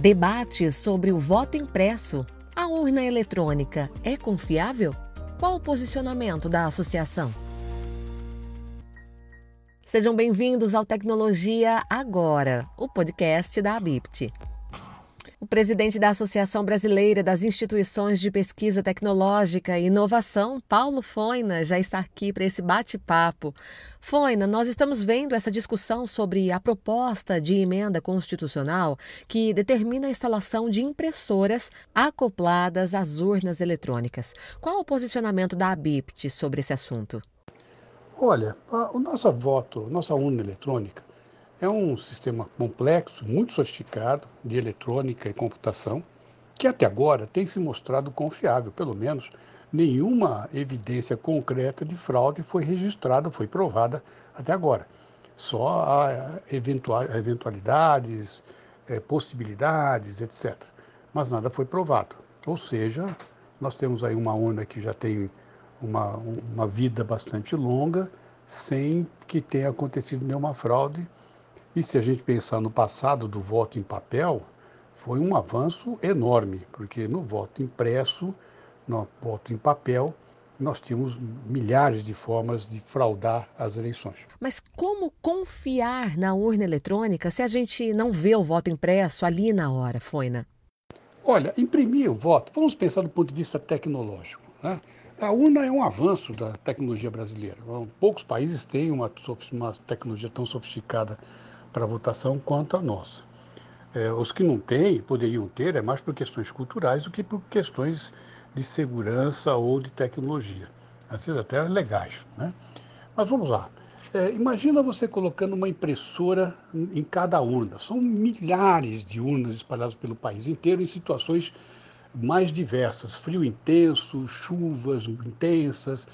Debate sobre o voto impresso. A urna eletrônica é confiável? Qual o posicionamento da associação? Sejam bem-vindos ao Tecnologia Agora, o podcast da ABIPT. O presidente da Associação Brasileira das Instituições de Pesquisa Tecnológica e Inovação, Paulo Foina, já está aqui para esse bate-papo. Foina, nós estamos vendo essa discussão sobre a proposta de emenda constitucional que determina a instalação de impressoras acopladas às urnas eletrônicas. Qual o posicionamento da ABIPT sobre esse assunto? Olha, o nosso voto, nossa urna eletrônica, é um sistema complexo, muito sofisticado de eletrônica e computação, que até agora tem se mostrado confiável, pelo menos nenhuma evidência concreta de fraude foi registrada, foi provada até agora. Só há eventualidades, é, possibilidades, etc. Mas nada foi provado. Ou seja, nós temos aí uma urna que já tem uma, uma vida bastante longa, sem que tenha acontecido nenhuma fraude e se a gente pensar no passado do voto em papel, foi um avanço enorme, porque no voto impresso, no voto em papel, nós tínhamos milhares de formas de fraudar as eleições. Mas como confiar na urna eletrônica se a gente não vê o voto impresso ali na hora, Foina? Olha, imprimir o voto, vamos pensar do ponto de vista tecnológico. Né? A urna é um avanço da tecnologia brasileira. Poucos países têm uma, uma tecnologia tão sofisticada para votação quanto a nossa. É, os que não têm, poderiam ter, é mais por questões culturais do que por questões de segurança ou de tecnologia. Às vezes até legais. Né? Mas vamos lá. É, imagina você colocando uma impressora em cada urna. São milhares de urnas espalhadas pelo país inteiro em situações mais diversas. Frio intenso, chuvas intensas,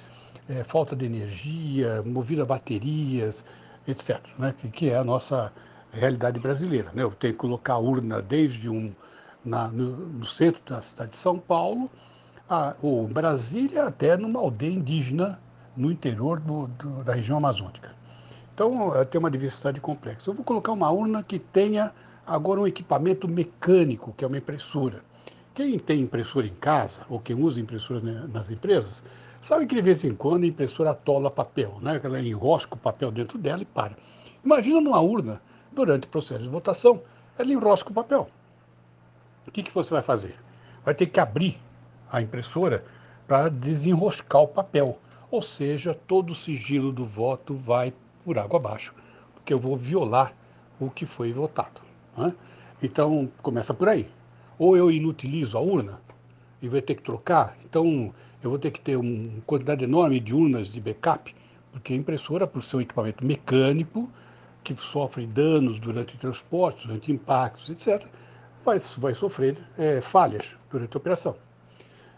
é, falta de energia, movida a baterias, etc., né? que, que é a nossa realidade brasileira. Né? Eu tenho que colocar a urna desde um, na, no, no, centro da cidade de São Paulo, a, ou Brasília, até numa aldeia indígena no interior do, do, da região amazônica. Então, tem uma diversidade complexa. Eu vou colocar uma urna que tenha agora um equipamento mecânico, que é uma impressora. Quem tem impressora em casa, ou quem usa impressora nas empresas, Sabe que de vez em quando a impressora atola papel, né? Ela enrosca o papel dentro dela e para. Imagina numa urna, durante o processo de votação, ela enrosca o papel. O que, que você vai fazer? Vai ter que abrir a impressora para desenroscar o papel. Ou seja, todo o sigilo do voto vai por água abaixo, porque eu vou violar o que foi votado. Né? Então, começa por aí. Ou eu inutilizo a urna e vou ter que trocar, então eu vou ter que ter uma quantidade enorme de urnas de backup, porque a impressora, por ser um equipamento mecânico, que sofre danos durante transportes, durante impactos, etc., vai, vai sofrer é, falhas durante a operação.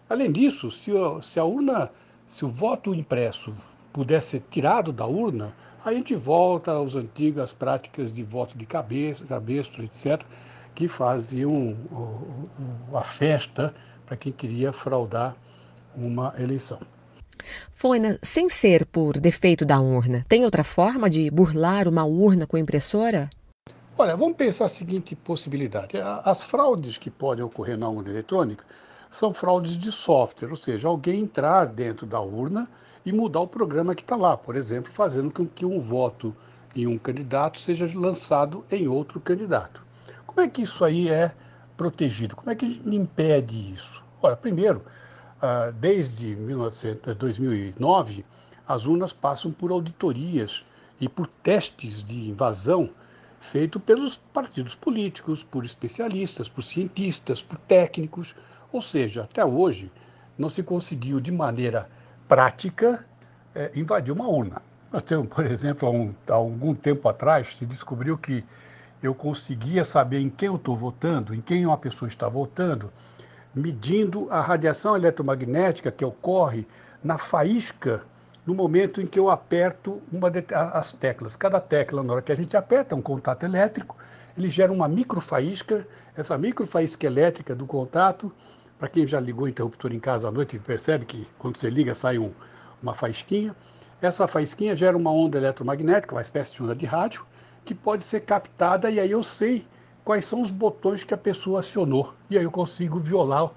Além disso, se, se a urna, se o voto impresso pudesse ser tirado da urna, a gente volta às antigas práticas de voto de cabeça, cabestro, etc., que faziam a festa para quem queria fraudar uma eleição. Foina, sem ser por defeito da urna, tem outra forma de burlar uma urna com impressora? Olha, vamos pensar a seguinte possibilidade. As fraudes que podem ocorrer na urna eletrônica são fraudes de software, ou seja, alguém entrar dentro da urna e mudar o programa que está lá, por exemplo, fazendo com que um voto em um candidato seja lançado em outro candidato. Como é que isso aí é protegido? Como é que a gente impede isso? Olha, primeiro, ah, desde 2009, as urnas passam por auditorias e por testes de invasão feito pelos partidos políticos, por especialistas, por cientistas, por técnicos. Ou seja, até hoje não se conseguiu de maneira prática é, invadir uma urna. Nós temos, por exemplo, há, um, há algum tempo atrás, se descobriu que eu conseguia saber em quem eu estou votando, em quem uma pessoa está votando, medindo a radiação eletromagnética que ocorre na faísca no momento em que eu aperto uma de, as teclas. Cada tecla, na hora que a gente aperta um contato elétrico, ele gera uma microfaísca. Essa microfaísca elétrica do contato, para quem já ligou o interruptor em casa à noite, percebe que quando você liga sai um, uma faísquinha. Essa faísquinha gera uma onda eletromagnética, uma espécie de onda de rádio, que pode ser captada e aí eu sei quais são os botões que a pessoa acionou. E aí eu consigo violar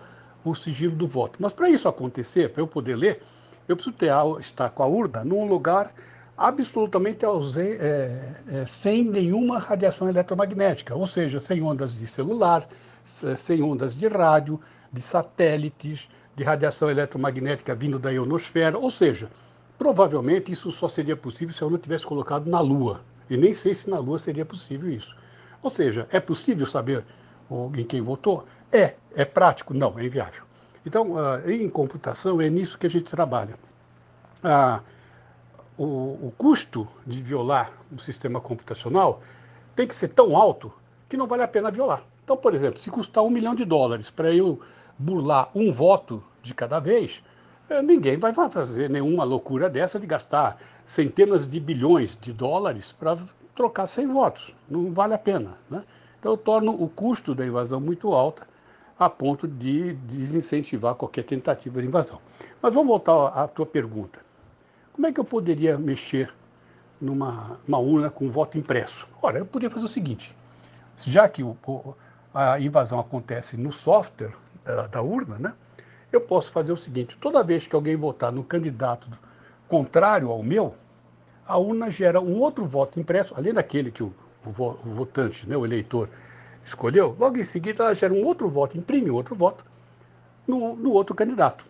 o sigilo do voto. Mas para isso acontecer, para eu poder ler, eu preciso ter, estar com a urna num lugar absolutamente ausente, é, é, sem nenhuma radiação eletromagnética, ou seja, sem ondas de celular, sem ondas de rádio, de satélites, de radiação eletromagnética vindo da ionosfera, ou seja, provavelmente isso só seria possível se eu não tivesse colocado na Lua. E nem sei se na Lua seria possível isso. Ou seja, é possível saber em quem votou? É. É prático? Não, é inviável. Então, uh, em computação, é nisso que a gente trabalha. O, o custo de violar um sistema computacional tem que ser tão alto que não vale a pena violar. Então, por exemplo, se custar um milhão de dólares para eu burlar um voto de cada vez, eh, ninguém vai fazer nenhuma loucura dessa de gastar centenas de bilhões de dólares para trocar 100 votos. Não vale a pena. Né? Então, eu torno o custo da invasão muito alta a ponto de desincentivar qualquer tentativa de invasão. Mas vamos voltar à tua pergunta. Como é que eu poderia mexer numa urna com voto impresso? Ora, eu poderia fazer o seguinte: já que o, a invasão acontece no software da, da urna, né, eu posso fazer o seguinte: toda vez que alguém votar no candidato contrário ao meu, a urna gera um outro voto impresso, além daquele que o, o, o votante, né, o eleitor, escolheu, logo em seguida ela gera um outro voto, imprime outro voto no, no outro candidato.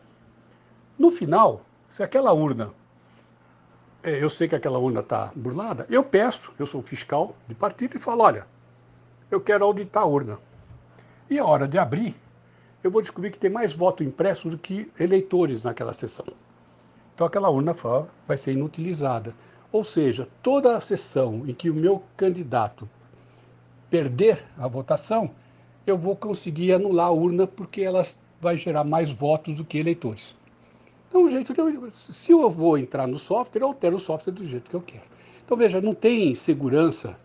No final, se aquela urna, é, eu sei que aquela urna está burlada, eu peço, eu sou fiscal de partido e falo, olha, eu quero auditar a urna. E a hora de abrir, eu vou descobrir que tem mais voto impresso do que eleitores naquela sessão. Então aquela urna vai ser inutilizada. Ou seja, toda a sessão em que o meu candidato perder a votação, eu vou conseguir anular a urna porque ela vai gerar mais votos do que eleitores. Então, jeito se eu vou entrar no software, eu altero o software do jeito que eu quero. Então, veja, não tem segurança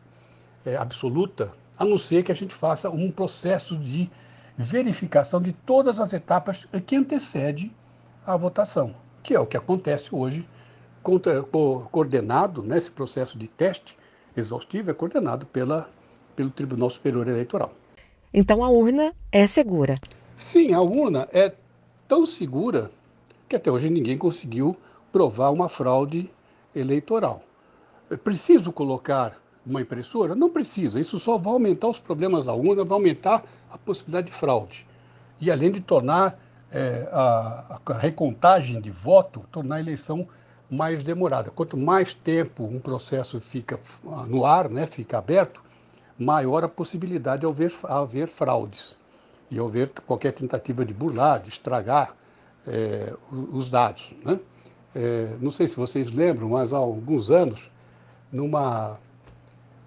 é, absoluta, a não ser que a gente faça um processo de verificação de todas as etapas que antecede a votação, que é o que acontece hoje, coordenado, né, esse processo de teste exaustivo é coordenado pela pelo Tribunal Superior Eleitoral. Então a urna é segura? Sim, a urna é tão segura que até hoje ninguém conseguiu provar uma fraude eleitoral. É preciso colocar uma impressora? Não precisa. Isso só vai aumentar os problemas da urna, vai aumentar a possibilidade de fraude. E além de tornar é, a, a recontagem de voto, tornar a eleição mais demorada. Quanto mais tempo um processo fica no ar, né, fica aberto, maior a possibilidade de haver, haver fraudes e haver qualquer tentativa de burlar, de estragar é, os dados. Né? É, não sei se vocês lembram, mas há alguns anos, numa,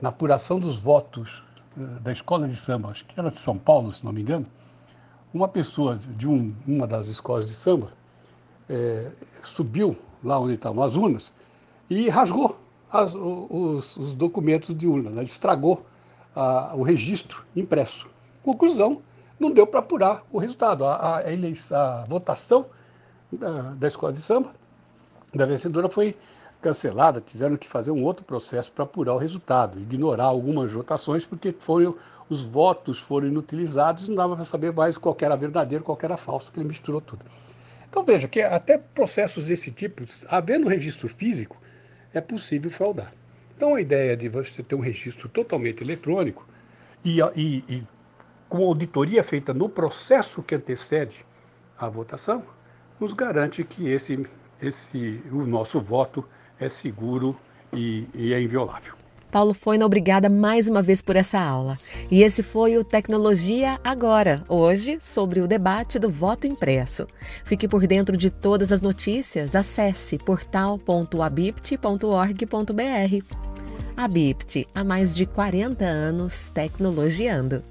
na apuração dos votos é, da escola de samba, acho que era de São Paulo, se não me engano, uma pessoa de um, uma das escolas de samba é, subiu lá onde estavam as urnas e rasgou as, os, os, documentos de urna, né? estragou a, o registro impresso. Conclusão, não deu para apurar o resultado. A, a, a votação da, da escola de samba, da vencedora, foi cancelada, tiveram que fazer um outro processo para apurar o resultado, ignorar algumas votações, porque foi, os votos foram inutilizados não dava para saber mais qual era verdadeiro, qual era falso, porque misturou tudo. Então veja que até processos desse tipo, havendo registro físico, é possível fraudar. Então, a ideia de você ter um registro totalmente eletrônico e, e, e com auditoria feita no processo que antecede a votação, nos garante que esse, esse, o nosso voto é seguro e, e é inviolável. Paulo Foina, obrigada mais uma vez por essa aula. E esse foi o Tecnologia Agora, hoje sobre o debate do voto impresso. Fique por dentro de todas as notícias, acesse portal.abipt.org.br. A BIPT, há mais de 40 anos tecnologiando.